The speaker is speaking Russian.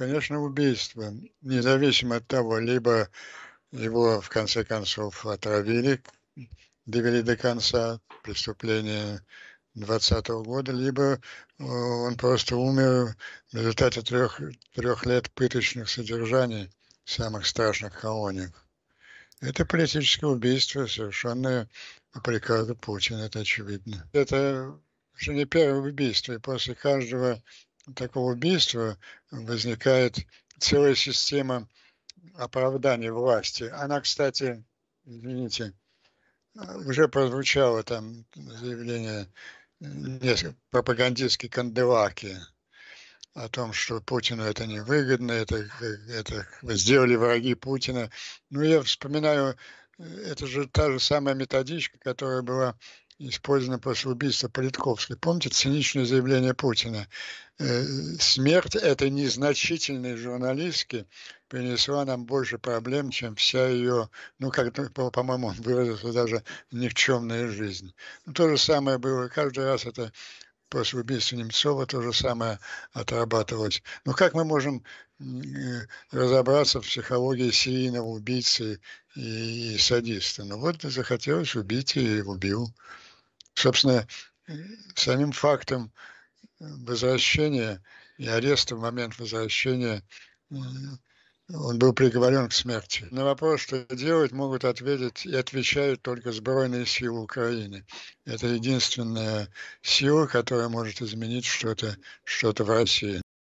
Конечно, убийство, независимо от того, либо его в конце концов отравили, довели до конца преступления 2020 года, либо э, он просто умер в результате трех, трех лет пыточных содержаний в самых страшных колониях. Это политическое убийство, совершенное по приказу Путина, это очевидно. Это уже не первое убийство, и после каждого такого убийства возникает целая система оправданий власти. Она, кстати, извините, уже прозвучало там заявление несколько пропагандистской канделаки о том, что Путину это невыгодно, это, это сделали враги Путина. Ну, я вспоминаю, это же та же самая методичка, которая была использована после убийства Политковской. Помните циничное заявление Путина? Э, смерть этой незначительной журналистки принесла нам больше проблем, чем вся ее, ну, как, по-моему, он выразился, даже никчемная жизнь. Ну, то же самое было, каждый раз это после убийства Немцова то же самое отрабатывалось. Но как мы можем э, разобраться в психологии серийного убийцы и, и садиста? Ну вот захотелось убить и убил. Собственно, самим фактом возвращения и ареста в момент возвращения он был приговорен к смерти. На вопрос, что делать, могут ответить и отвечают только сбройные силы Украины. Это единственная сила, которая может изменить что-то что в России.